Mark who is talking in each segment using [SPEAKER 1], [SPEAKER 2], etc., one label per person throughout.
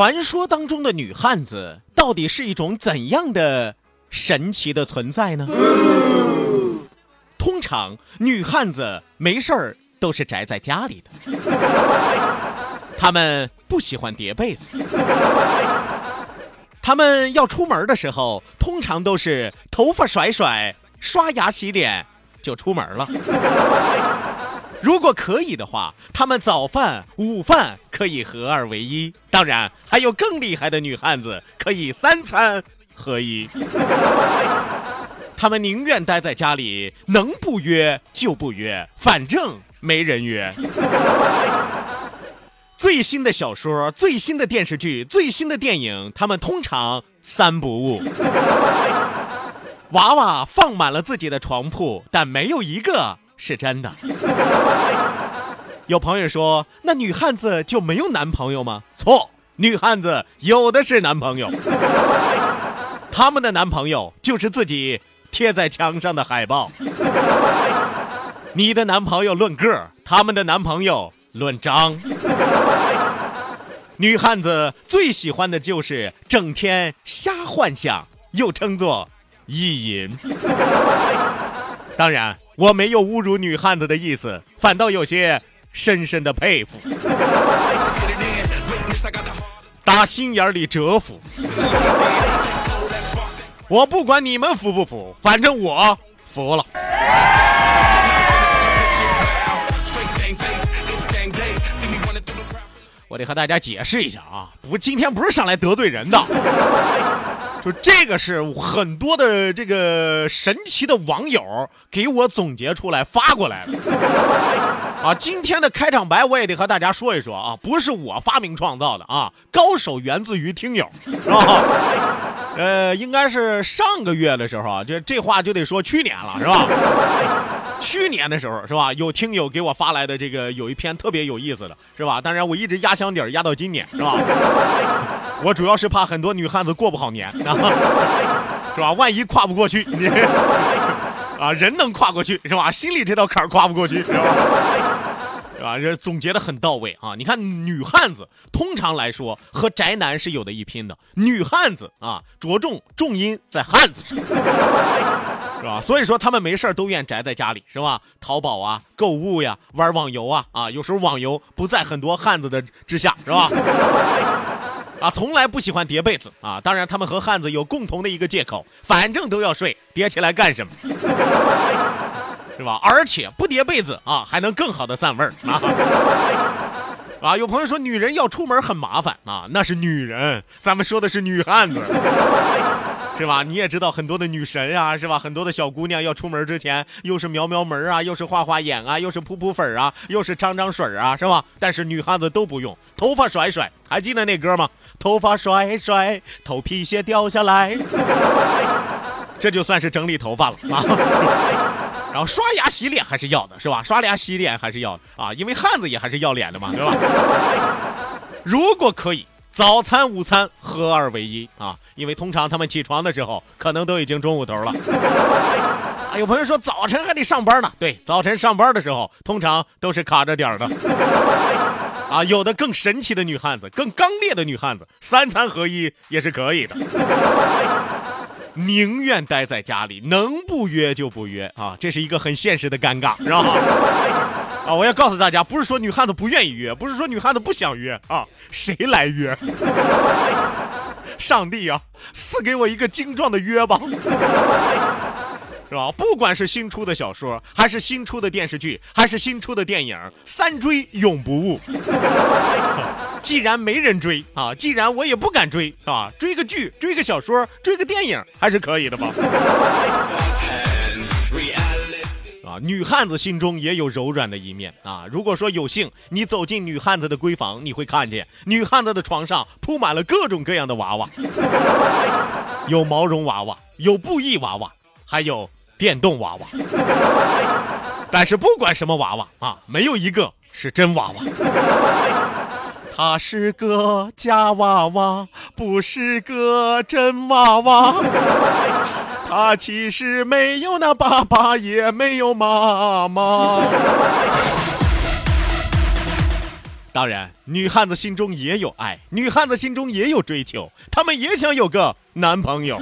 [SPEAKER 1] 传说当中的女汉子到底是一种怎样的神奇的存在呢？通常女汉子没事儿都是宅在家里的，她们不喜欢叠被子，她们要出门的时候通常都是头发甩甩，刷牙洗脸就出门了。如果可以的话，他们早饭、午饭可以合二为一。当然，还有更厉害的女汉子，可以三餐合一。他们宁愿待在家里，能不约就不约，反正没人约。最新的小说、最新的电视剧、最新的电影，他们通常三不误。娃娃放满了自己的床铺，但没有一个。是真的。有朋友说，那女汉子就没有男朋友吗？错，女汉子有的是男朋友。他们的男朋友就是自己贴在墙上的海报。你的男朋友论个他们的男朋友论张。女汉子最喜欢的就是整天瞎幻想，又称作意淫。当然。我没有侮辱女汉子的意思，反倒有些深深的佩服，打心眼里折服。我不管你们服不服，反正我服了。我得和大家解释一下啊，不，今天不是上来得罪人的。就这个是很多的这个神奇的网友给我总结出来发过来的 啊！今天的开场白我也得和大家说一说啊，不是我发明创造的啊，高手源自于听友，是吧？呃，应该是上个月的时候啊，这这话就得说去年了，是吧？去年的时候是吧？有听友给我发来的这个有一篇特别有意思的是吧？当然我一直压箱底儿压到今年是吧？我主要是怕很多女汉子过不好年，是吧？万一跨不过去，啊，人能跨过去是吧？心里这道坎跨不过去是吧？是吧？这总结的很到位啊！你看，女汉子通常来说和宅男是有的一拼的。女汉子啊，着重重音在汉子上，是吧？所以说他们没事都愿宅在家里，是吧？淘宝啊，购物呀，玩网游啊，啊，有时候网游不在很多汉子的之下，是吧？啊，从来不喜欢叠被子啊！当然，他们和汉子有共同的一个借口，反正都要睡，叠起来干什么？是吧？而且不叠被子啊，还能更好的散味儿啊！啊，有朋友说女人要出门很麻烦啊，那是女人，咱们说的是女汉子，是吧？你也知道很多的女神啊，是吧？很多的小姑娘要出门之前，又是描描门啊，又是画画眼啊，又是扑扑粉啊，又是张张水啊，是吧？但是女汉子都不用，头发甩甩，还记得那歌吗？头发甩甩，头皮屑掉下来，这就算是整理头发了啊。然后刷牙洗脸还是要的，是吧？刷牙洗脸还是要的啊，因为汉子也还是要脸的嘛，对吧？如果可以，早餐、午餐合二为一啊，因为通常他们起床的时候，可能都已经中午头了。啊，有朋友说早晨还得上班呢，对，早晨上班的时候，通常都是卡着点的。啊，有的更神奇的女汉子，更刚烈的女汉子，三餐合一也是可以的。宁愿待在家里，能不约就不约啊，这是一个很现实的尴尬，是吧？啊，我要告诉大家，不是说女汉子不愿意约，不是说女汉子不想约啊，谁来约？上帝啊，赐给我一个精壮的约吧，是吧？不管是新出的小说，还是新出的电视剧，还是新出的电影，三追永不误。既然没人追啊，既然我也不敢追啊，追个剧，追个小说，追个电影还是可以的吧？啊，女汉子心中也有柔软的一面啊。如果说有幸你走进女汉子的闺房，你会看见女汉子的床上铺满了各种各样的娃娃，有毛绒娃娃，有布艺娃娃，还有电动娃娃。但是不管什么娃娃啊，没有一个是真娃娃。他是个假娃娃，不是个真娃娃。他其实没有那爸爸，也没有妈妈。当然，女汉子心中也有爱，女汉子心中也有追求，她们也想有个男朋友。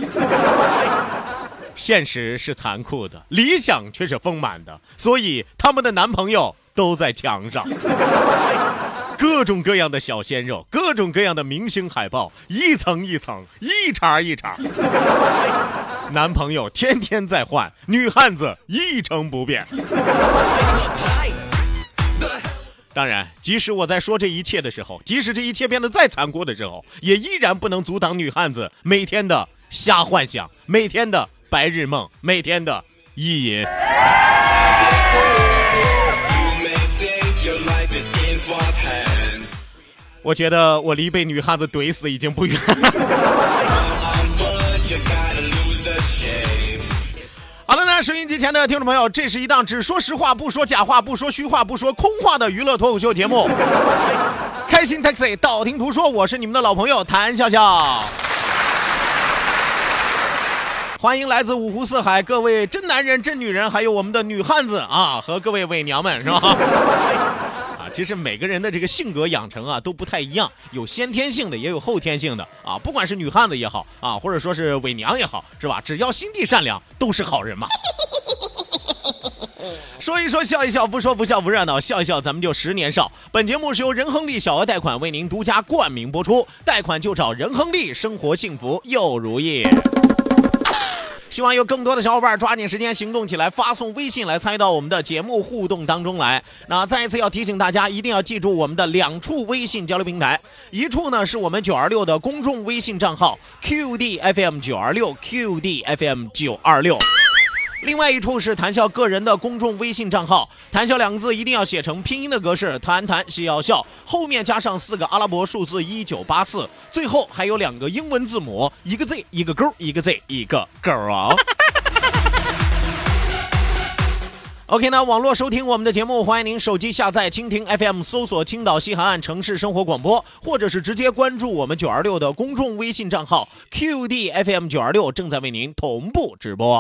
[SPEAKER 1] 现实是残酷的，理想却是丰满的，所以他们的男朋友都在墙上。各种各样的小鲜肉，各种各样的明星海报，一层一层，一茬一茬。男朋友天天在换，女汉子一成不变。当然，即使我在说这一切的时候，即使这一切变得再残酷的时候，也依然不能阻挡女汉子每天的瞎幻想，每天的白日梦，每天的意淫。我觉得我离被女汉子怼死已经不远了。好了，那收音机前的听众朋友，这是一档只说实话、不说假话、不说虚话、不说空话的娱乐脱口秀节目。开心 Taxi，道听途说，我是你们的老朋友谭笑笑。欢迎来自五湖四海各位真男人、真女人，还有我们的女汉子啊，和各位伪娘们，是吧？啊其实每个人的这个性格养成啊都不太一样，有先天性的，也有后天性的啊。不管是女汉子也好啊，或者说是伪娘也好，是吧？只要心地善良，都是好人嘛。说一说笑一笑，不说不笑不热闹，笑一笑咱们就十年少。本节目是由仁亨利小额贷款为您独家冠名播出，贷款就找仁亨利，生活幸福又如意。希望有更多的小伙伴抓紧时间行动起来，发送微信来参与到我们的节目互动当中来。那再一次要提醒大家，一定要记住我们的两处微信交流平台，一处呢是我们九二六的公众微信账号 QDFM 九二六 QDFM 九二六。另外一处是谈笑个人的公众微信账号，谈笑两个字一定要写成拼音的格式，谈谈笑笑，后面加上四个阿拉伯数字一九八四，最后还有两个英文字母，一个 Z 一个勾，一个 Z 一个勾啊。OK，那网络收听我们的节目，欢迎您手机下载蜻蜓 FM，搜索青岛西海岸城市生活广播，或者是直接关注我们九二六的公众微信账号 QDFM 九二六，正在为您同步直播。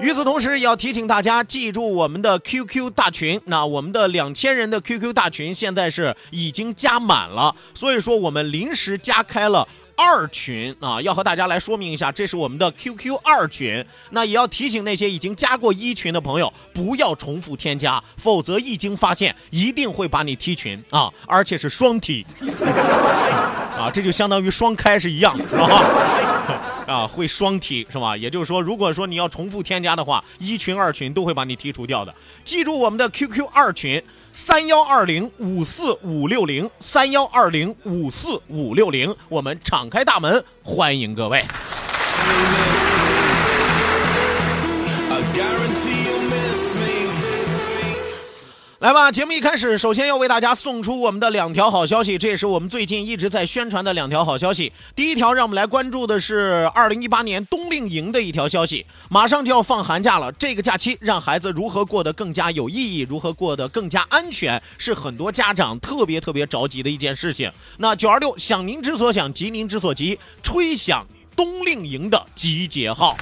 [SPEAKER 1] 与此同时，也要提醒大家记住我们的 QQ 大群。那我们的两千人的 QQ 大群现在是已经加满了，所以说我们临时加开了二群啊，要和大家来说明一下，这是我们的 QQ 二群。那也要提醒那些已经加过一群的朋友，不要重复添加，否则一经发现，一定会把你踢群啊，而且是双踢 啊，这就相当于双开是一样，是吧？啊，会双踢是吧？也就是说，如果说你要重复添加的话，一群二群都会把你剔除掉的。记住我们的 QQ 二群：三幺二零五四五六零，三幺二零五四五六零，我们敞开大门欢迎各位。来吧，节目一开始，首先要为大家送出我们的两条好消息，这也是我们最近一直在宣传的两条好消息。第一条，让我们来关注的是二零一八年冬令营的一条消息，马上就要放寒假了，这个假期让孩子如何过得更加有意义，如何过得更加安全，是很多家长特别特别着急的一件事情。那九二六想您之所想，急您之所急，吹响冬令营的集结号。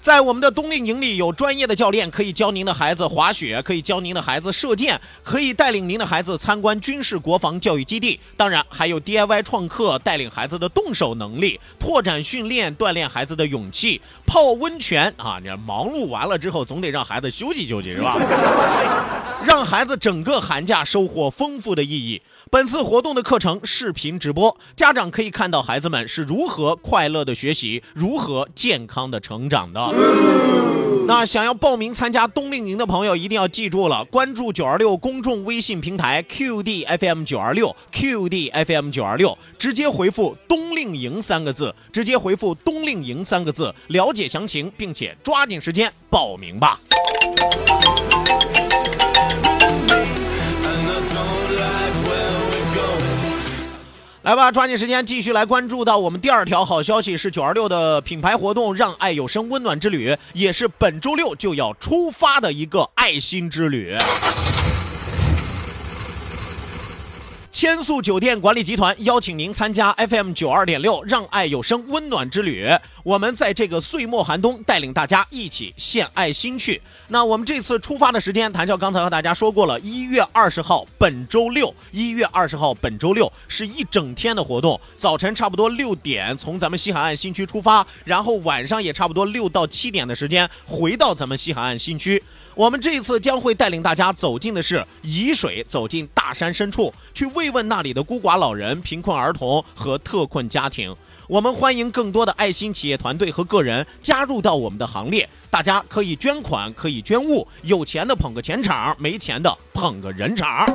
[SPEAKER 1] 在我们的冬令营里，有专业的教练可以教您的孩子滑雪，可以教您的孩子射箭，可以带领您的孩子参观军事国防教育基地。当然，还有 DIY 创客带领孩子的动手能力，拓展训练，锻炼孩子的勇气。泡温泉啊，你忙碌完了之后，总得让孩子休息休息，是吧？让孩子整个寒假收获丰富的意义。本次活动的课程视频直播，家长可以看到孩子们是如何快乐的学习，如何健康的成长的。那想要报名参加冬令营的朋友，一定要记住了，关注九二六公众微信平台 QDFM 九二六 QDFM 九二六，直接回复“冬令营”三个字，直接回复“冬令营”三个字，了解详情，并且抓紧时间报名吧。来吧，抓紧时间继续来关注到我们第二条好消息是九二六的品牌活动“让爱有声温暖之旅”，也是本周六就要出发的一个爱心之旅。千宿酒店管理集团邀请您参加 FM 九二点六“让爱有声温暖之旅”。我们在这个岁末寒冬，带领大家一起献爱心去。那我们这次出发的时间，谭笑刚才和大家说过了，一月二十号，本周六，一月二十号，本周六是一整天的活动。早晨差不多六点从咱们西海岸新区出发，然后晚上也差不多六到七点的时间回到咱们西海岸新区。我们这次将会带领大家走进的是沂水，走进大山深处，去慰问那里的孤寡老人、贫困儿童和特困家庭。我们欢迎更多的爱心企业团队和个人加入到我们的行列。大家可以捐款，可以捐物，有钱的捧个钱场，没钱的捧个人场。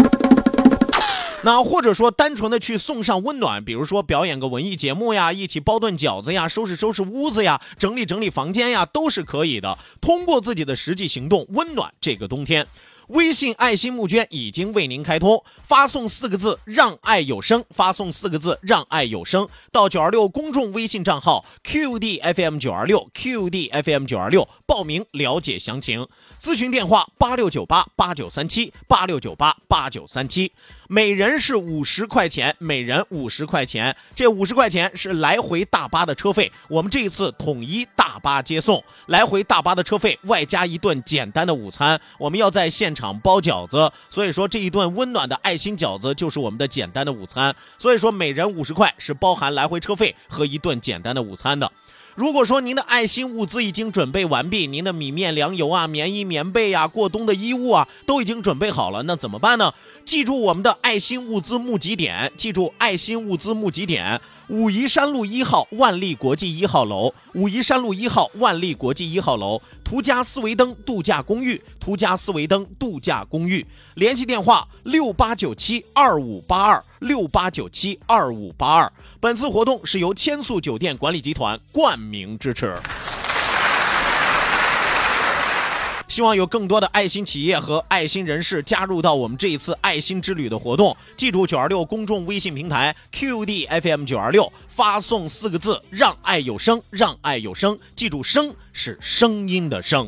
[SPEAKER 1] 那或者说单纯的去送上温暖，比如说表演个文艺节目呀，一起包顿饺子呀，收拾收拾屋子呀，整理整理房间呀，都是可以的。通过自己的实际行动，温暖这个冬天。微信爱心募捐已经为您开通，发送四个字“让爱有声”，发送四个字“让爱有声”到九二六公众微信账号 QDFM 九二六 QDFM 九二六报名了解详情。咨询电话八六九八八九三七八六九八八九三七，每人是五十块钱，每人五十块钱，这五十块钱是来回大巴的车费，我们这一次统一大巴接送，来回大巴的车费外加一顿简单的午餐，我们要在现场包饺子，所以说这一顿温暖的爱心饺子就是我们的简单的午餐，所以说每人五十块是包含来回车费和一顿简单的午餐的。如果说您的爱心物资已经准备完毕，您的米面粮油啊、棉衣棉被呀、过冬的衣物啊都已经准备好了，那怎么办呢？记住我们的爱心物资募集点，记住爱心物资募集点：武夷山路一号万利国际一号楼，武夷山路一号万利国际一号楼，途家斯维登度假公寓，途家斯维登度假公寓。联系电话：六八九七二五八二六八九七二五八二。本次活动是由千宿酒店管理集团冠名支持。希望有更多的爱心企业和爱心人士加入到我们这一次爱心之旅的活动。记住九二六公众微信平台 QDFM 九二六，发送四个字“让爱有声”，让爱有声。记住，声是声音的声。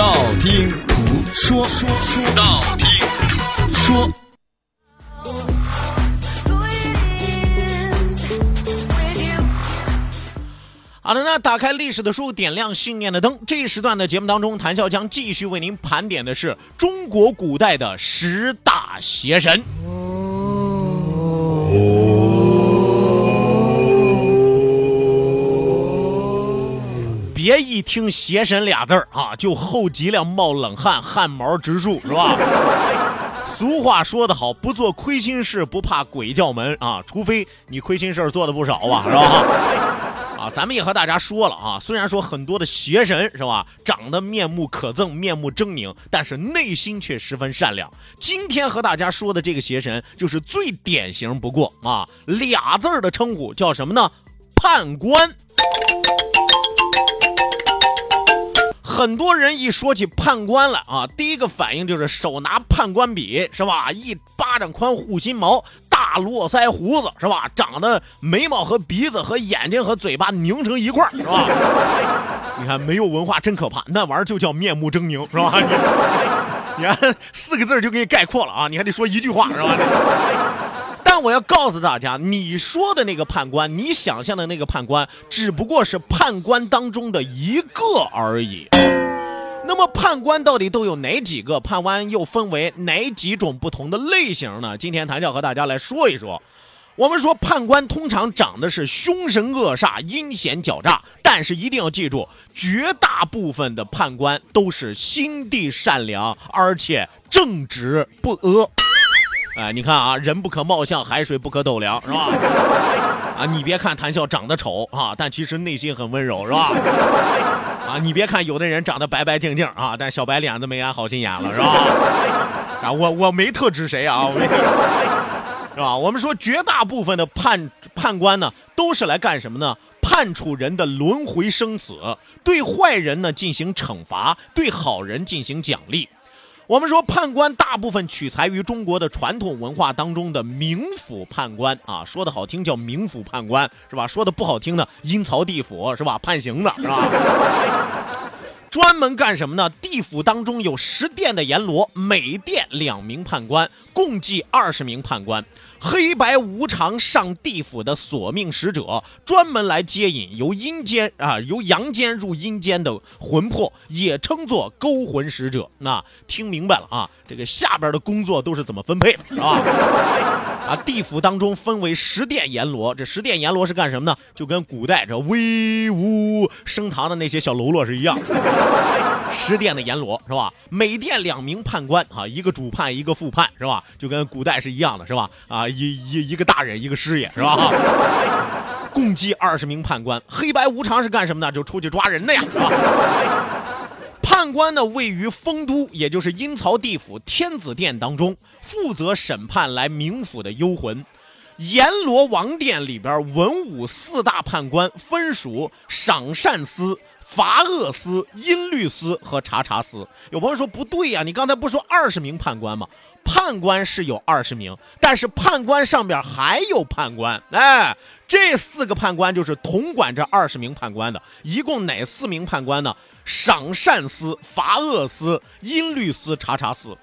[SPEAKER 2] 道听途说，说说道听途说。
[SPEAKER 1] 好的，那打开历史的书，点亮信念的灯。这一时段的节目当中，谭笑将继续为您盘点的是中国古代的十大邪神。别一听“邪神”俩字儿啊，就后脊梁冒冷汗，汗毛直竖，是吧？俗话说得好，不做亏心事，不怕鬼叫门啊！除非你亏心事做的不少吧，是吧？啊，咱们也和大家说了啊，虽然说很多的邪神是吧，长得面目可憎，面目狰狞，但是内心却十分善良。今天和大家说的这个邪神，就是最典型不过啊，俩字儿的称呼叫什么呢？判官。很多人一说起判官了啊，第一个反应就是手拿判官笔，是吧？一巴掌宽护心毛，大络腮胡子，是吧？长得眉毛和鼻子和眼睛和嘴巴拧成一块，是吧？你看没有文化真可怕，那玩意儿就叫面目狰狞，是吧？你 看四个字就给你概括了啊，你还得说一句话，是吧？我要告诉大家，你说的那个判官，你想象的那个判官，只不过是判官当中的一个而已。那么判官到底都有哪几个？判官又分为哪几种不同的类型呢？今天谭笑和大家来说一说。我们说判官通常长得是凶神恶煞、阴险狡诈，但是一定要记住，绝大部分的判官都是心地善良，而且正直不阿。哎，你看啊，人不可貌相，海水不可斗量，是吧？啊，你别看谭笑长得丑啊，但其实内心很温柔，是吧？啊，你别看有的人长得白白净净啊，但小白脸子没安好心眼了，是吧？啊，我我没特指谁啊，我没是吧？我们说绝大部分的判判官呢，都是来干什么呢？判处人的轮回生死，对坏人呢进行惩罚，对好人进行奖励。我们说判官大部分取材于中国的传统文化当中的冥府判官啊，说的好听叫冥府判官是吧？说的不好听呢，阴曹地府是吧？判刑的是吧？专门干什么呢？地府当中有十殿的阎罗，每殿两名判官，共计二十名判官。黑白无常上地府的索命使者，专门来接引由阴间啊由阳间入阴间的魂魄，也称作勾魂使者。那听明白了啊？这个下边的工作都是怎么分配的，是吧？啊，地府当中分为十殿阎罗，这十殿阎罗是干什么呢？就跟古代这威武升堂的那些小喽啰是一样。十殿的阎罗是吧？每殿两名判官啊，一个主判，一个副判是吧？就跟古代是一样的，是吧？啊，一一一个大人，一个师爷是吧？共计二十名判官。黑白无常是干什么的？就出去抓人的呀，是吧？判官呢，位于丰都，也就是阴曹地府天子殿当中，负责审判来冥府的幽魂。阎罗王殿里边，文武四大判官分属赏善司。罚恶司、音律司和查查司。有朋友说不对呀，你刚才不说二十名判官吗？判官是有二十名，但是判官上边还有判官。哎，这四个判官就是统管这二十名判官的。一共哪四名判官呢？赏善司、罚恶司、音律司、查查司。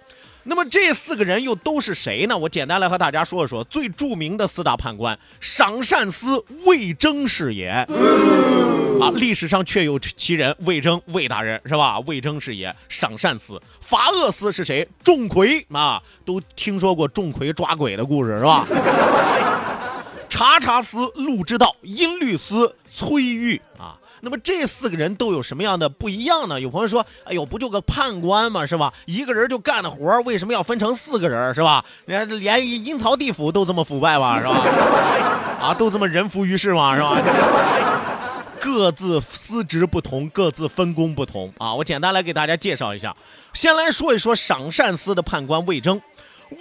[SPEAKER 1] 那么这四个人又都是谁呢？我简单来和大家说一说最著名的四大判官：赏善司魏征是也。啊，历史上确有其人，魏征，魏大人是吧？魏征是也。赏善司、罚恶司是谁？钟馗啊，都听说过钟馗抓鬼的故事是吧？查查司陆之道，音律司崔玉啊。那么这四个人都有什么样的不一样呢？有朋友说：“哎呦，不就个判官吗？是吧？一个人就干的活为什么要分成四个人？是吧？连连阴曹地府都这么腐败吗？是吧？啊，都这么人浮于事吗？是吧？各自司职不同，各自分工不同啊！我简单来给大家介绍一下，先来说一说赏善司的判官魏征。”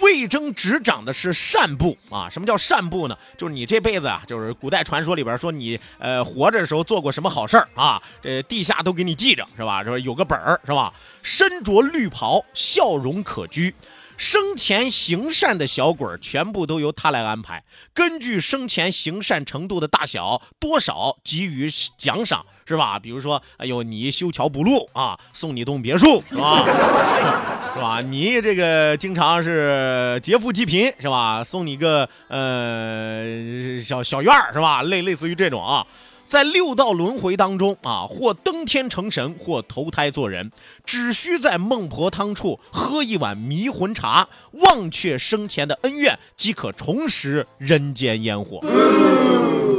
[SPEAKER 1] 魏征执掌的是善部啊，什么叫善部呢？就是你这辈子啊，就是古代传说里边说你呃活着的时候做过什么好事儿啊，这地下都给你记着是吧？是吧？有个本儿是吧？身着绿袍，笑容可掬。生前行善的小鬼儿，全部都由他来安排，根据生前行善程度的大小，多少给予奖赏，是吧？比如说，哎呦，你修桥补路啊，送你栋别墅，是吧？是吧？你这个经常是劫富济贫，是吧？送你个呃小小院儿，是吧？类类似于这种啊。在六道轮回当中啊，或登天成神，或投胎做人，只需在孟婆汤处喝一碗迷魂茶，忘却生前的恩怨，即可重拾人间烟火。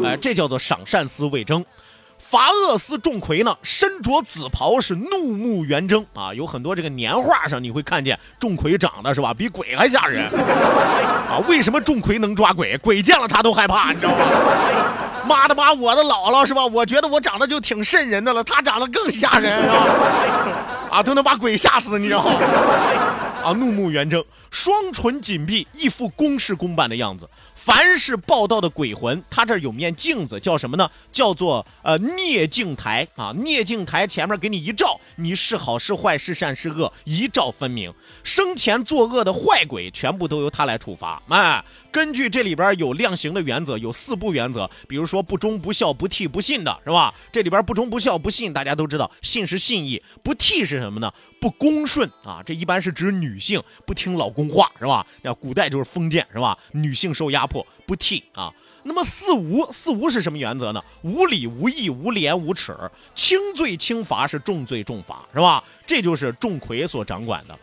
[SPEAKER 1] 哎，这叫做赏善思魏征。罚恶司钟馗呢，身着紫袍，是怒目圆睁啊！有很多这个年画上你会看见钟馗长得是吧，比鬼还吓人啊！为什么钟馗能抓鬼？鬼见了他都害怕，你知道吗？妈的妈，我的姥姥是吧？我觉得我长得就挺瘆人的了，他长得更吓人啊！啊，都能把鬼吓死，你知道吗？啊，怒目圆睁，双唇紧闭，一副公事公办的样子。凡是报道的鬼魂，他这儿有面镜子，叫什么呢？叫做呃孽镜台啊。孽镜台前面给你一照，你是好是坏，是善是恶，一照分明。生前作恶的坏鬼，全部都由他来处罚。哎，根据这里边有量刑的原则，有四不原则。比如说不忠不孝不悌不信的是吧？这里边不忠不孝不信，大家都知道，信是信义，不悌是什么呢？不恭顺啊。这一般是指女性不听老公话是吧？那古代就是封建是吧？女性受压迫，不悌啊。那么四无，四无是什么原则呢？无礼无义无廉无耻，轻罪轻罚是重罪重罚是吧？这就是钟馗所掌管的。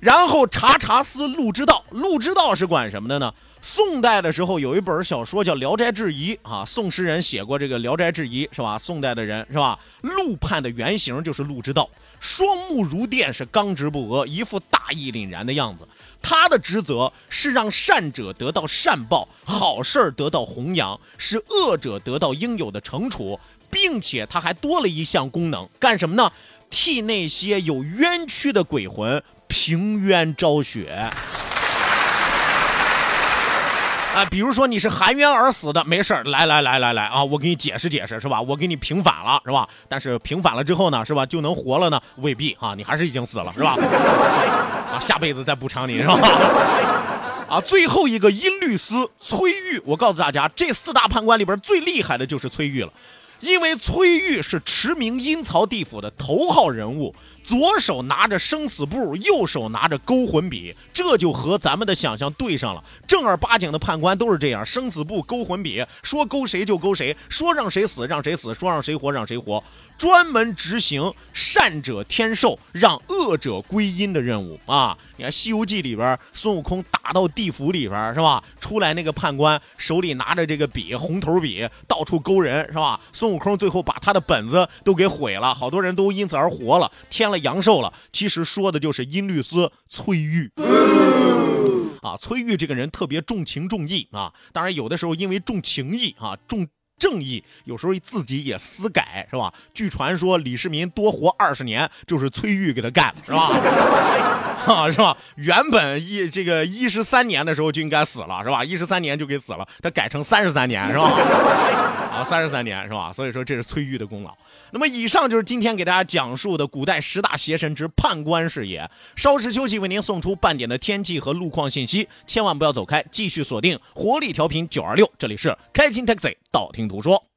[SPEAKER 1] 然后查查司陆之道，陆之道是管什么的呢？宋代的时候有一本小说叫《聊斋志异》啊，宋诗人写过这个《聊斋志异》是吧？宋代的人是吧？陆判的原型就是陆之道，双目如电，是刚直不阿，一副大义凛然的样子。他的职责是让善者得到善报，好事儿得到弘扬，使恶者得到应有的惩处，并且他还多了一项功能，干什么呢？替那些有冤屈的鬼魂。平冤昭雪啊，比如说你是含冤而死的，没事儿，来来来来来啊，我给你解释解释，是吧？我给你平反了，是吧？但是平反了之后呢，是吧？就能活了呢？未必啊，你还是已经死了，是吧？啊，下辈子再补偿你，是吧？啊，最后一个阴律司崔玉，我告诉大家，这四大判官里边最厉害的就是崔玉了，因为崔玉是驰名阴曹地府的头号人物。左手拿着生死簿，右手拿着勾魂笔，这就和咱们的想象对上了。正儿八经的判官都是这样，生死簿、勾魂笔，说勾谁就勾谁，说让谁死让谁死，说让谁活让谁活。专门执行善者天寿，让恶者归阴的任务啊！你看《西游记》里边，孙悟空打到地府里边是吧？出来那个判官手里拿着这个笔，红头笔，到处勾人是吧？孙悟空最后把他的本子都给毁了，好多人都因此而活了，添了阳寿了。其实说的就是阴律师崔玉啊！崔玉这个人特别重情重义啊，当然有的时候因为重情义啊，重。正义有时候自己也私改是吧？据传说李世民多活二十年，就是崔玉给他干是吧？啊，是吧？原本一这个一十三年的时候就应该死了是吧？一十三年就给死了，他改成三十三年是吧？啊，三十三年是吧？所以说这是崔玉的功劳。那么以上就是今天给大家讲述的古代十大邪神之判官是也。稍事休息，为您送出半点的天气和路况信息，千万不要走开，继续锁定活力调频九二六，这里是开心 taxi，道听途说。